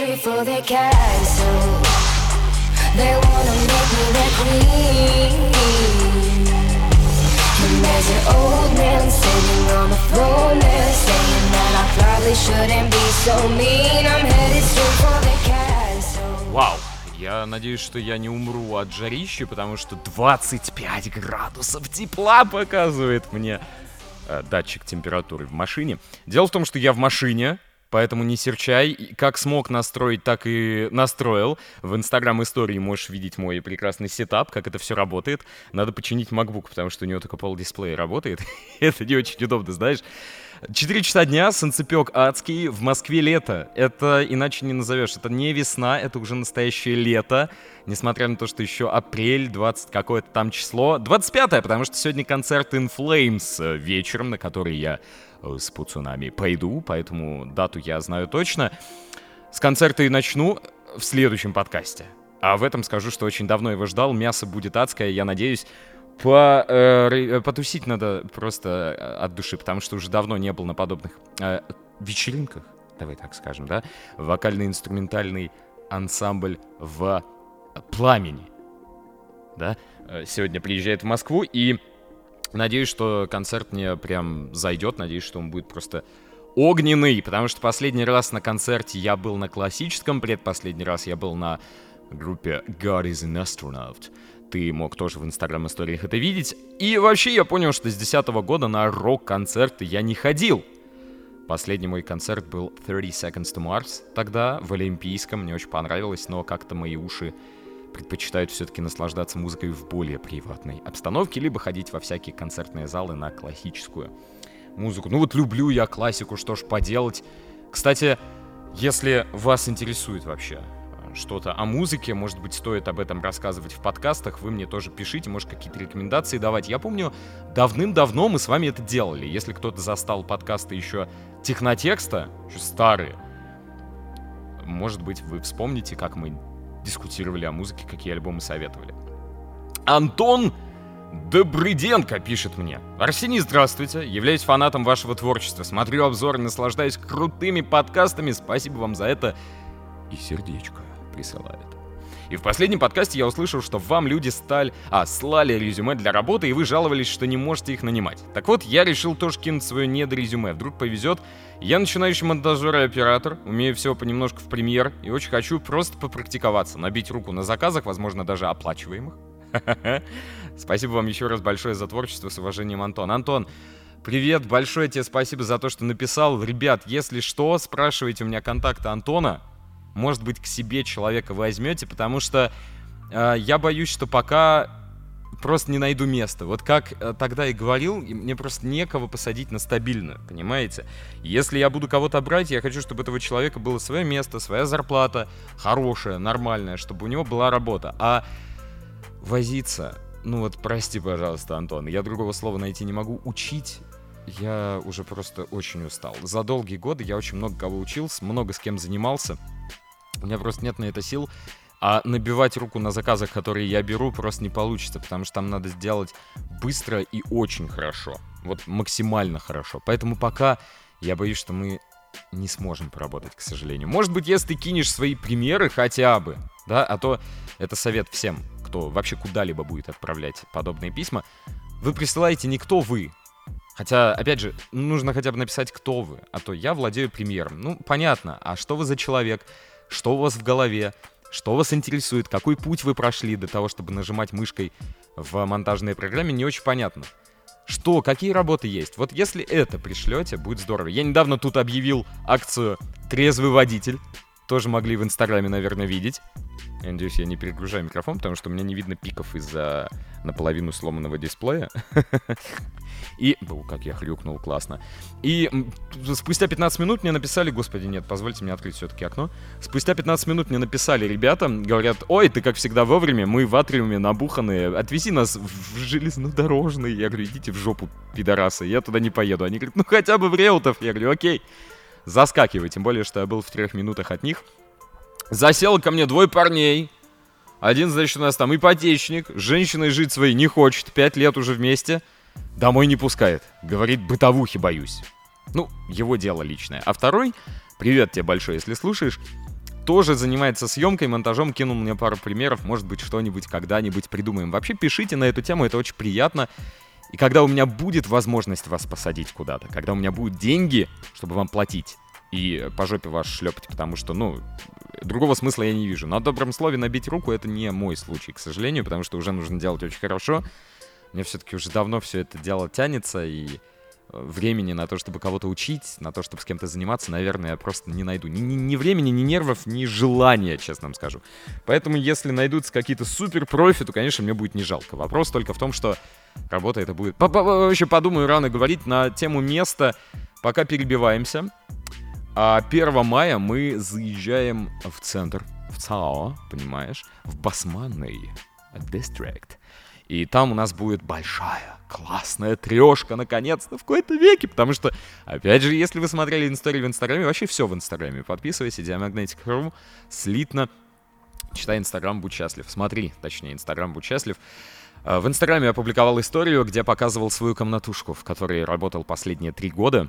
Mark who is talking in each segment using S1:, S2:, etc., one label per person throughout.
S1: straight for their castle. They wanna make me their queen. And there's an old man sitting on the throne there saying that I probably shouldn't be so mean. I'm headed straight for their castle.
S2: Вау! Я надеюсь, что я не умру от жарищи, потому что 25 градусов тепла показывает мне э, датчик температуры в машине. Дело в том, что я в машине, Поэтому не серчай. Как смог настроить, так и настроил. В инстаграм истории можешь видеть мой прекрасный сетап, как это все работает. Надо починить MacBook, потому что у него только пол дисплея работает. это не очень удобно, знаешь. 4 часа дня, солнцепек адский, в Москве лето. Это иначе не назовешь. Это не весна, это уже настоящее лето. Несмотря на то, что еще апрель, 20 какое-то там число. 25 потому что сегодня концерт In Flames вечером, на который я с пацанами пойду, поэтому дату я знаю точно. С концерта и начну в следующем подкасте. А в этом скажу, что очень давно его ждал. Мясо будет адское, я надеюсь по, э, э, потусить надо просто э, от души, потому что уже давно не был на подобных э, вечеринках, давай так скажем, да, вокально-инструментальный ансамбль в пламени, да, э, сегодня приезжает в Москву, и надеюсь, что концерт мне прям зайдет, надеюсь, что он будет просто огненный, потому что последний раз на концерте я был на классическом, предпоследний раз я был на группе God is an Astronaut, ты мог тоже в инстаграм-историях это видеть. И вообще я понял, что с 2010 года на рок-концерты я не ходил. Последний мой концерт был 30 Seconds to Mars тогда, в Олимпийском, мне очень понравилось, но как-то мои уши предпочитают все-таки наслаждаться музыкой в более приватной обстановке, либо ходить во всякие концертные залы на классическую музыку. Ну вот люблю я классику, что ж поделать. Кстати, если вас интересует вообще что-то о музыке, может быть, стоит об этом рассказывать в подкастах, вы мне тоже пишите, может, какие-то рекомендации давать. Я помню, давным-давно мы с вами это делали. Если кто-то застал подкасты еще технотекста, еще старые, может быть, вы вспомните, как мы дискутировали о музыке, какие альбомы советовали. Антон Добрыденко пишет мне. Арсений, здравствуйте. Являюсь фанатом вашего творчества. Смотрю обзоры, наслаждаюсь крутыми подкастами. Спасибо вам за это. И сердечко присылает. И в последнем подкасте я услышал, что вам люди стали... А, слали резюме для работы, и вы жаловались, что не можете их нанимать. Так вот, я решил тоже кинуть свое недорезюме. Вдруг повезет. Я начинающий монтажер и оператор, умею всего понемножку в премьер, и очень хочу просто попрактиковаться, набить руку на заказах, возможно, даже оплачиваемых. Спасибо вам еще раз большое за творчество. С уважением, Антон. Антон, Привет, большое тебе спасибо за то, что написал. Ребят, если что, спрашивайте у меня контакты Антона может быть, к себе человека возьмете, потому что э, я боюсь, что пока просто не найду места. Вот как э, тогда и говорил, мне просто некого посадить на стабильную, понимаете? Если я буду кого-то брать, я хочу, чтобы этого человека было свое место, своя зарплата, хорошая, нормальная, чтобы у него была работа. А возиться, ну вот прости, пожалуйста, Антон, я другого слова найти не могу, учить я уже просто очень устал. За долгие годы я очень много кого учился, много с кем занимался. У меня просто нет на это сил. А набивать руку на заказах, которые я беру, просто не получится, потому что там надо сделать быстро и очень хорошо. Вот максимально хорошо. Поэтому пока я боюсь, что мы не сможем поработать, к сожалению. Может быть, если ты кинешь свои примеры хотя бы, да, а то это совет всем, кто вообще куда-либо будет отправлять подобные письма, вы присылаете не кто вы, Хотя, опять же, нужно хотя бы написать, кто вы. А то я владею премьером. Ну, понятно. А что вы за человек? Что у вас в голове, что вас интересует, какой путь вы прошли до того, чтобы нажимать мышкой в монтажной программе, не очень понятно. Что, какие работы есть? Вот если это пришлете, будет здорово. Я недавно тут объявил акцию «Трезвый водитель». Тоже могли в Инстаграме, наверное, видеть. Я надеюсь, я не перегружаю микрофон, потому что у меня не видно пиков из-за наполовину сломанного дисплея. И... Бу, как я хрюкнул, классно. И спустя 15 минут мне написали... Господи, нет, позвольте мне открыть все-таки окно. Спустя 15 минут мне написали ребята, говорят, ой, ты как всегда вовремя, мы в атриуме набуханные, отвези нас в железнодорожный. Я говорю, идите в жопу, пидорасы, я туда не поеду. Они говорят, ну хотя бы в Реутов. Я говорю, окей, заскакивай, тем более, что я был в трех минутах от них. Засел ко мне двое парней. Один, значит, у нас там ипотечник, женщиной жить своей не хочет, пять лет уже вместе. Домой не пускает. Говорит, бытовухи боюсь. Ну, его дело личное. А второй, привет тебе большой, если слушаешь, тоже занимается съемкой, монтажом, кинул мне пару примеров, может быть, что-нибудь когда-нибудь придумаем. Вообще, пишите на эту тему, это очень приятно. И когда у меня будет возможность вас посадить куда-то, когда у меня будут деньги, чтобы вам платить, и по жопе вас шлепать, потому что, ну, другого смысла я не вижу. На добром слове набить руку — это не мой случай, к сожалению, потому что уже нужно делать очень хорошо. Мне все-таки уже давно все это дело тянется, и времени на то, чтобы кого-то учить, на то, чтобы с кем-то заниматься, наверное, я просто не найду. Ни, ни, ни времени, ни нервов, ни желания, честно вам скажу. Поэтому, если найдутся какие-то супер профи, то, конечно, мне будет не жалко. Вопрос только в том, что работа это будет... Вообще подумаю рано говорить на тему места, пока перебиваемся. А 1 мая мы заезжаем в центр, в ЦАО, понимаешь, в Басманный District. И там у нас будет большая, классная трешка, наконец-то, в какой-то веке. Потому что, опять же, если вы смотрели историю в Инстаграме, вообще все в Инстаграме. Подписывайся, Diamagnetic.ru, слитно. Читай Инстаграм, будь счастлив. Смотри, точнее, Инстаграм, будь счастлив. А, в Инстаграме опубликовал историю, где показывал свою комнатушку, в которой работал последние три года.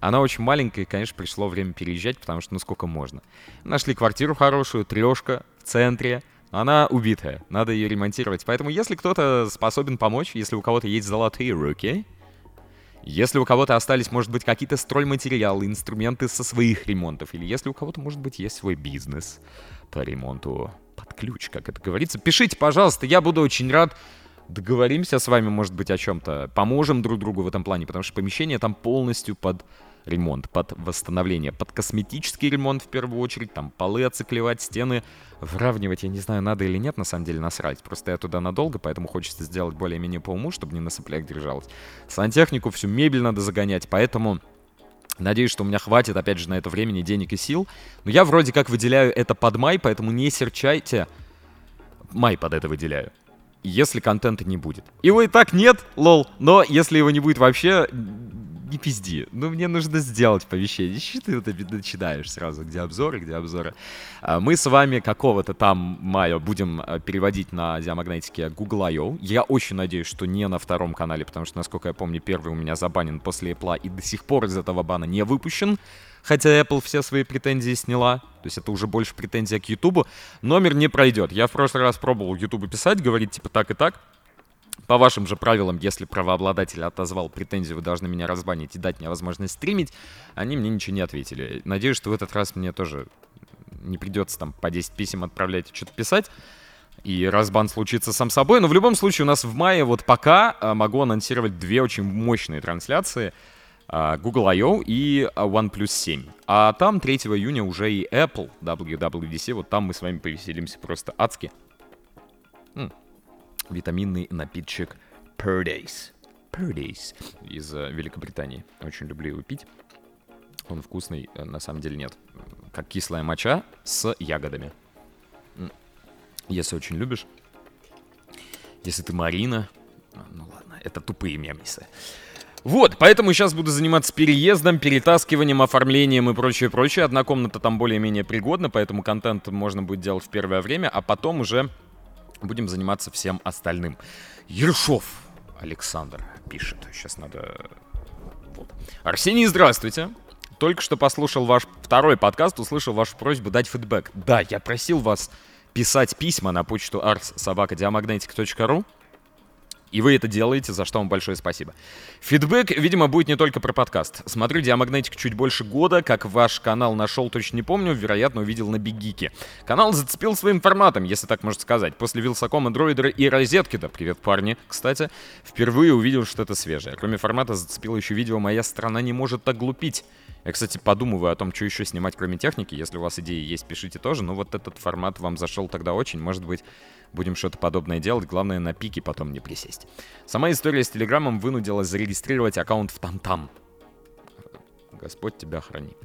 S2: Она очень маленькая, и, конечно, пришло время переезжать, потому что ну сколько можно. Нашли квартиру хорошую, трешка в центре, она убитая, надо ее ремонтировать. Поэтому если кто-то способен помочь, если у кого-то есть золотые руки, если у кого-то остались, может быть, какие-то стройматериалы, инструменты со своих ремонтов, или если у кого-то, может быть, есть свой бизнес по ремонту под ключ, как это говорится, пишите, пожалуйста, я буду очень рад. Договоримся с вами, может быть, о чем-то, поможем друг другу в этом плане, потому что помещение там полностью под ремонт, под восстановление, под косметический ремонт в первую очередь, там полы оциклевать, стены выравнивать, я не знаю, надо или нет, на самом деле насрать. Просто я туда надолго, поэтому хочется сделать более-менее по уму, чтобы не на соплях держалось. Сантехнику, всю мебель надо загонять, поэтому Надеюсь, что у меня хватит, опять же, на это времени, денег и сил. Но я вроде как выделяю это под май, поэтому не серчайте. Май под это выделяю. Если контента не будет. Его и так нет, лол. Но если его не будет вообще, не пизди. Ну, мне нужно сделать повещение. Что ты вот начинаешь сразу, где обзоры, где обзоры. А, мы с вами какого-то там мая будем а, переводить на диамагнетике Google I.O. Я очень надеюсь, что не на втором канале, потому что, насколько я помню, первый у меня забанен после Apple и до сих пор из этого бана не выпущен. Хотя Apple все свои претензии сняла. То есть это уже больше претензия к YouTube. Номер не пройдет. Я в прошлый раз пробовал YouTube писать, говорить типа так и так. По вашим же правилам, если правообладатель отозвал претензию, вы должны меня разбанить и дать мне возможность стримить. Они мне ничего не ответили. Надеюсь, что в этот раз мне тоже не придется там по 10 писем отправлять и что-то писать. И разбан случится сам собой. Но в любом случае у нас в мае вот пока а, могу анонсировать две очень мощные трансляции. А, Google I.O. и а, OnePlus 7. А там 3 июня уже и Apple WWDC. Вот там мы с вами повеселимся просто адски витаминный напитчик Purdays. Purdays из э, Великобритании. Очень люблю его пить. Он вкусный, э, на самом деле нет. Как кислая моча с ягодами. Если очень любишь. Если ты Марина. А, ну ладно, это тупые мемнисы. Вот, поэтому сейчас буду заниматься переездом, перетаскиванием, оформлением и прочее, прочее. Одна комната там более-менее пригодна, поэтому контент можно будет делать в первое время, а потом уже будем заниматься всем остальным. Ершов Александр пишет. Сейчас надо... Вот. Арсений, здравствуйте. Только что послушал ваш второй подкаст, услышал вашу просьбу дать фидбэк. Да, я просил вас писать письма на почту ars.diamagnetic.ru. И вы это делаете, за что вам большое спасибо. Фидбэк, видимо, будет не только про подкаст. Смотрю Диамагнетик чуть больше года, как ваш канал нашел, точно не помню, вероятно, увидел на Бигике. Канал зацепил своим форматом, если так можно сказать. После Вилсакома, Дроидера и Розетки-то, привет, парни, кстати, впервые увидел что-то свежее. Кроме формата зацепило еще видео «Моя страна не может так глупить». Я, кстати, подумываю о том, что еще снимать, кроме техники. Если у вас идеи есть, пишите тоже. Но вот этот формат вам зашел тогда очень. Может быть, будем что-то подобное делать. Главное, на пике потом не присесть. Сама история с Телеграмом вынудила зарегистрировать аккаунт в Тамтам. Господь тебя храни.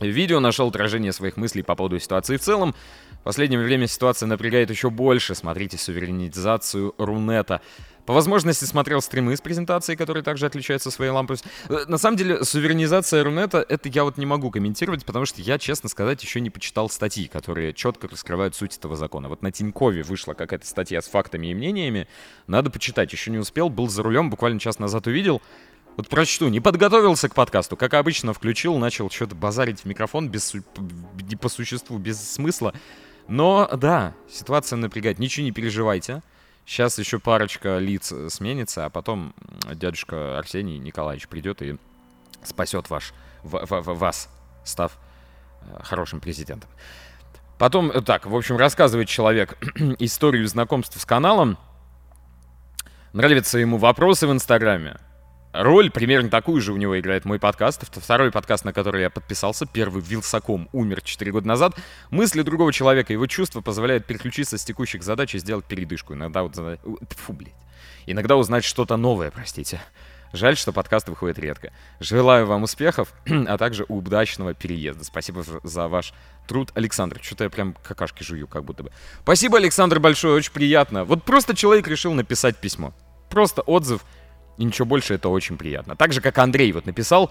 S2: Видео нашел отражение своих мыслей по поводу ситуации в целом. В последнее время ситуация напрягает еще больше. Смотрите суверенизацию Рунета. По возможности смотрел стримы с презентацией, которые также отличаются своей лампой. Э, на самом деле, суверенизация Рунета, это я вот не могу комментировать, потому что я, честно сказать, еще не почитал статьи, которые четко раскрывают суть этого закона. Вот на Тинькове вышла какая-то статья с фактами и мнениями. Надо почитать, еще не успел, был за рулем, буквально час назад увидел. Вот прочту. Не подготовился к подкасту. Как обычно, включил, начал что-то базарить в микрофон без, по существу, без смысла. Но, да, ситуация напрягает. Ничего не переживайте. Сейчас еще парочка лиц сменится, а потом дядюшка Арсений Николаевич придет и спасет ваш, в, в, в, вас, став э, хорошим президентом. Потом, э, так, в общем, рассказывает человек историю знакомства с каналом. Нравятся ему вопросы в Инстаграме роль примерно такую же у него играет мой подкаст. Это второй подкаст, на который я подписался. Первый Вилсаком умер 4 года назад. Мысли другого человека, его чувства позволяют переключиться с текущих задач и сделать передышку. Иногда вот... Фу, блядь. Иногда узнать что-то новое, простите. Жаль, что подкаст выходит редко. Желаю вам успехов, а также удачного переезда. Спасибо за ваш труд, Александр. Что-то я прям какашки жую, как будто бы. Спасибо, Александр, большое, очень приятно. Вот просто человек решил написать письмо. Просто отзыв — и ничего больше, это очень приятно. Так же, как Андрей вот написал,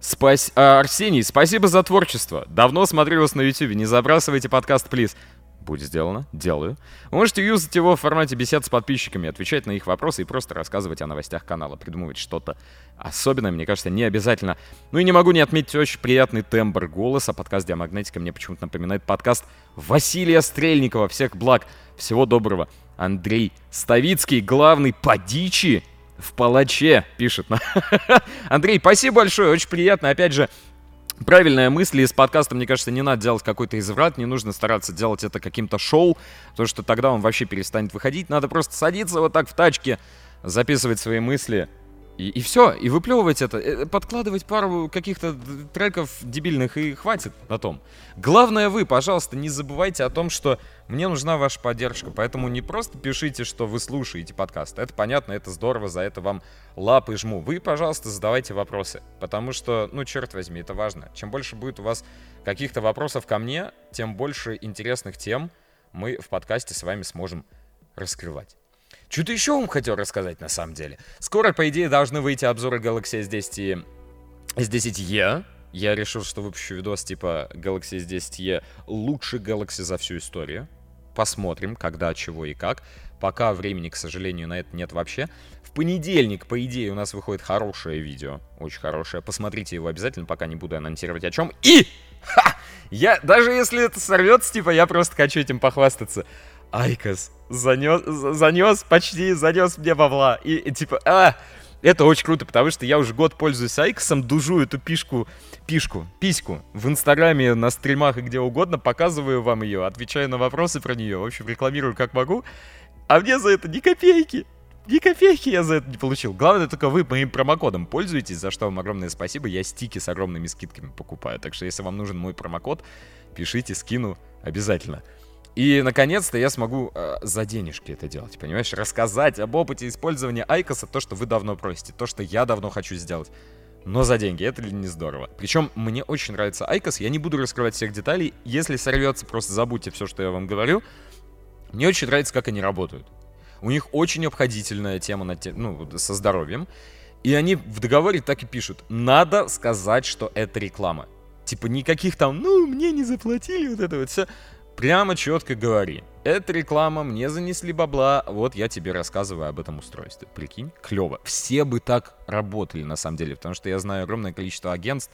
S2: Спас... А, Арсений, спасибо за творчество. Давно смотрю вас на YouTube. Не забрасывайте подкаст, плиз. Будет сделано. Делаю. Вы можете юзать его в формате бесед с подписчиками, отвечать на их вопросы и просто рассказывать о новостях канала, придумывать что-то особенное, мне кажется, не обязательно. Ну и не могу не отметить очень приятный тембр голоса. Подкаст Диамагнетика мне почему-то напоминает подкаст Василия Стрельникова. Всех благ, всего доброго. Андрей Ставицкий, главный по дичи в палаче, пишет. Андрей, спасибо большое, очень приятно. Опять же, правильная мысль, и с подкастом, мне кажется, не надо делать какой-то изврат, не нужно стараться делать это каким-то шоу, потому что тогда он вообще перестанет выходить. Надо просто садиться вот так в тачке, записывать свои мысли, и, и все, и выплевывать это, э, подкладывать пару каких-то треков дебильных и хватит на том. Главное вы, пожалуйста, не забывайте о том, что мне нужна ваша поддержка, поэтому не просто пишите, что вы слушаете подкаст. Это понятно, это здорово, за это вам лапы жму. Вы, пожалуйста, задавайте вопросы, потому что, ну, черт возьми, это важно. Чем больше будет у вас каких-то вопросов ко мне, тем больше интересных тем мы в подкасте с вами сможем раскрывать. Что-то еще вам хотел рассказать на самом деле. Скоро, по идее, должны выйти обзоры Galaxy S10 S10e. Я решил, что выпущу видос типа Galaxy S10e лучший Galaxy за всю историю. Посмотрим, когда, чего и как. Пока времени, к сожалению, на это нет вообще. В понедельник, по идее, у нас выходит хорошее видео. Очень хорошее. Посмотрите его обязательно, пока не буду анонсировать о чем. И! Ха! Я, даже если это сорвется, типа, я просто хочу этим похвастаться. Айкос занес, занес почти, занес мне бабла. И, и типа, а, это очень круто, потому что я уже год пользуюсь Айкосом, дужу эту пишку, пишку, письку в Инстаграме, на стримах и где угодно, показываю вам ее, отвечаю на вопросы про нее, в общем, рекламирую как могу, а мне за это ни копейки. Ни копейки я за это не получил. Главное, только вы моим промокодом пользуетесь, за что вам огромное спасибо. Я стики с огромными скидками покупаю. Так что, если вам нужен мой промокод, пишите, скину обязательно. И, наконец-то, я смогу э, за денежки это делать, понимаешь? Рассказать об опыте использования Айкоса, то, что вы давно просите, то, что я давно хочу сделать. Но за деньги, это ли не здорово? Причем мне очень нравится Айкос, я не буду раскрывать всех деталей. Если сорвется, просто забудьте все, что я вам говорю. Мне очень нравится, как они работают. У них очень обходительная тема на те, ну, со здоровьем. И они в договоре так и пишут. Надо сказать, что это реклама. Типа никаких там, ну, мне не заплатили, вот это вот все. Прямо четко говори. Это реклама, мне занесли бабла, вот я тебе рассказываю об этом устройстве. Прикинь, клево. Все бы так работали на самом деле, потому что я знаю огромное количество агентств,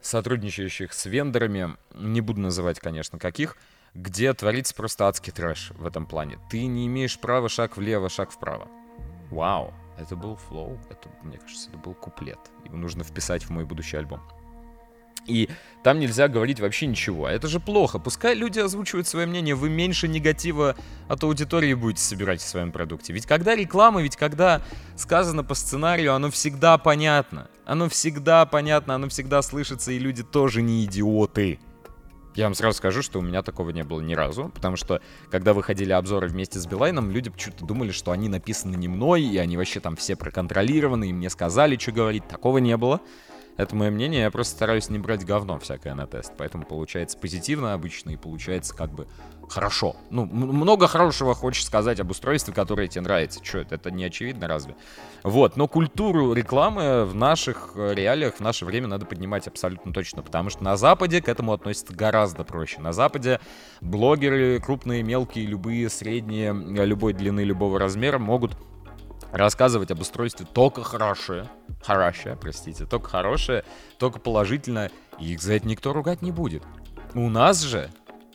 S2: сотрудничающих с вендорами, не буду называть, конечно, каких, где творится просто адский трэш в этом плане. Ты не имеешь права шаг влево, шаг вправо. Вау, это был флоу, это, мне кажется, это был куплет. Его нужно вписать в мой будущий альбом. И там нельзя говорить вообще ничего. А это же плохо. Пускай люди озвучивают свое мнение, вы меньше негатива от аудитории будете собирать в своем продукте. Ведь когда реклама, ведь когда сказано по сценарию, оно всегда понятно. Оно всегда понятно, оно всегда слышится, и люди тоже не идиоты. Я вам сразу скажу, что у меня такого не было ни разу, потому что, когда выходили обзоры вместе с Билайном, люди почему-то думали, что они написаны не мной, и они вообще там все проконтролированы, и мне сказали, что говорить. Такого не было. Это мое мнение, я просто стараюсь не брать говно всякое на тест, поэтому получается позитивно обычно и получается как бы хорошо. Ну, много хорошего хочешь сказать об устройстве, которое тебе нравится. Что это, это не очевидно разве? Вот, но культуру рекламы в наших э, реалиях, в наше время надо поднимать абсолютно точно, потому что на Западе к этому относятся гораздо проще. На Западе блогеры, крупные, мелкие, любые, средние, любой длины, любого размера могут рассказывать об устройстве только хорошее, хорошее, простите, только хорошее, только положительное, и их за это никто ругать не будет. У нас же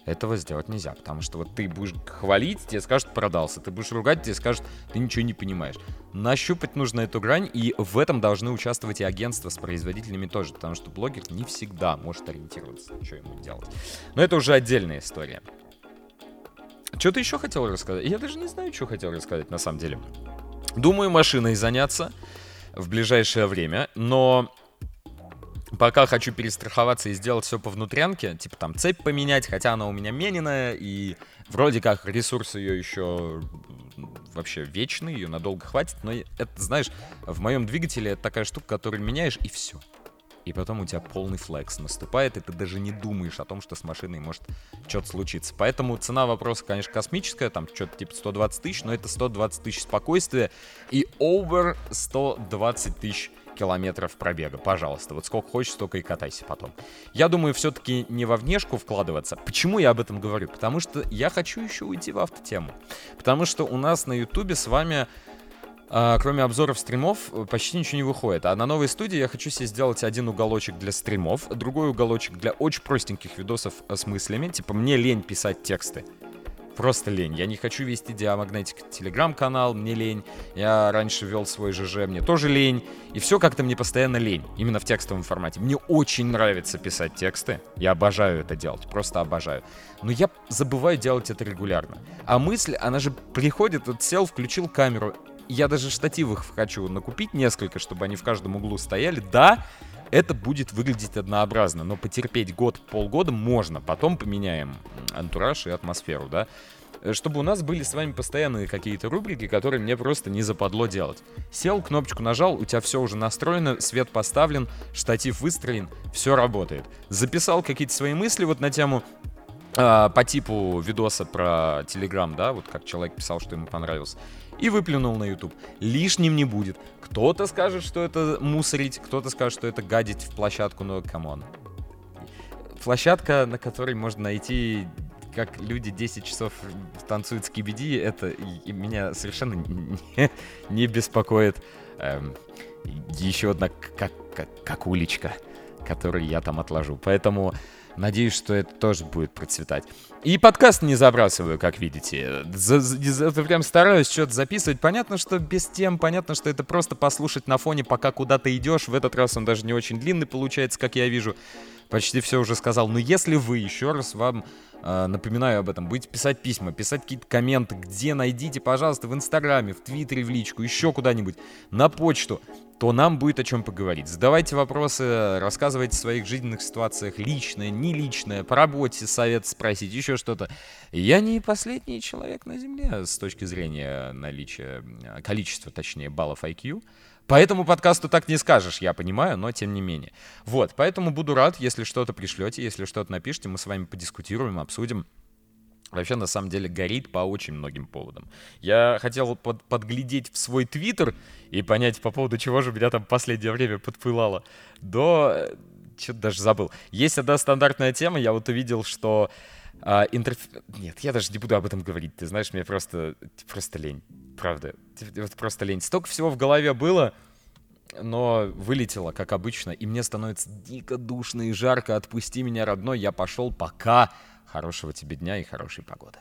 S2: этого сделать нельзя, потому что вот ты будешь хвалить, тебе скажут продался, ты будешь ругать, тебе скажут ты ничего не понимаешь. Нащупать нужно эту грань, и в этом должны участвовать и агентства с производителями тоже, потому что блогер не всегда может ориентироваться, что ему делать. Но это уже отдельная история. Что ты еще хотел рассказать? Я даже не знаю, что хотел рассказать на самом деле. Думаю, машиной заняться в ближайшее время, но пока хочу перестраховаться и сделать все по внутрянке, типа там цепь поменять, хотя она у меня мененная, и вроде как ресурс ее еще вообще вечный, ее надолго хватит, но это, знаешь, в моем двигателе это такая штука, которую меняешь, и все. И потом у тебя полный флекс наступает, и ты даже не думаешь о том, что с машиной может что-то случиться. Поэтому цена вопроса, конечно, космическая, там что-то типа 120 тысяч, но это 120 тысяч спокойствия и over 120 тысяч километров пробега. Пожалуйста, вот сколько хочешь, столько и катайся потом. Я думаю, все-таки не во внешку вкладываться. Почему я об этом говорю? Потому что я хочу еще уйти в автотему. Потому что у нас на ютубе с вами а, кроме обзоров стримов, почти ничего не выходит. А на новой студии я хочу себе сделать один уголочек для стримов, другой уголочек для очень простеньких видосов с мыслями. Типа, мне лень писать тексты просто лень. Я не хочу вести Диамагнетик телеграм-канал, мне лень. Я раньше вел свой ЖЖ, мне тоже лень. И все как-то мне постоянно лень, именно в текстовом формате. Мне очень нравится писать тексты. Я обожаю это делать, просто обожаю. Но я забываю делать это регулярно. А мысль, она же приходит, вот сел, включил камеру. Я даже штативов хочу накупить несколько, чтобы они в каждом углу стояли. Да, это будет выглядеть однообразно, но потерпеть год, полгода можно, потом поменяем антураж и атмосферу, да, э, чтобы у нас были с вами постоянные какие-то рубрики, которые мне просто не западло делать. Сел, кнопочку нажал, у тебя все уже настроено, свет поставлен, штатив выстроен, все работает. Записал какие-то свои мысли вот на тему э, по типу видоса про Telegram, да, вот как человек писал, что ему понравилось и выплюнул на YouTube. Лишним не будет. Кто-то скажет, что это мусорить, кто-то скажет, что это гадить в площадку, но come on. Площадка, на которой можно найти как люди 10 часов танцуют с кибиди, это меня совершенно не, не беспокоит. Эм, еще одна как, как, как уличка, которую я там отложу. Поэтому Надеюсь, что это тоже будет процветать. И подкаст не забрасываю, как видите. За, за, за, прям стараюсь что-то записывать. Понятно, что без тем, понятно, что это просто послушать на фоне, пока куда-то идешь. В этот раз он даже не очень длинный получается, как я вижу. Почти все уже сказал. Но если вы, еще раз вам э, напоминаю об этом, будете писать письма, писать какие-то комменты, где найдите, пожалуйста, в Инстаграме, в Твиттере, в личку, еще куда-нибудь, на почту то нам будет о чем поговорить. Задавайте вопросы, рассказывайте о своих жизненных ситуациях, личное, не личное, по работе совет спросить, еще что-то. Я не последний человек на Земле с точки зрения наличия, количества, точнее, баллов IQ. Поэтому подкасту так не скажешь, я понимаю, но тем не менее. Вот, поэтому буду рад, если что-то пришлете, если что-то напишите, мы с вами подискутируем, обсудим вообще на самом деле горит по очень многим поводам. Я хотел под, подглядеть в свой твиттер и понять, по поводу чего же меня там последнее время подпылало. До... Э, Что-то даже забыл. Есть одна стандартная тема, я вот увидел, что а, интерф... Нет, я даже не буду об этом говорить. Ты знаешь, мне просто, просто лень. Правда. Вот просто лень. Столько всего в голове было, но вылетело, как обычно, и мне становится дико душно и жарко. Отпусти меня, родной, я пошел, пока. Хорошего тебе дня и хорошей погоды.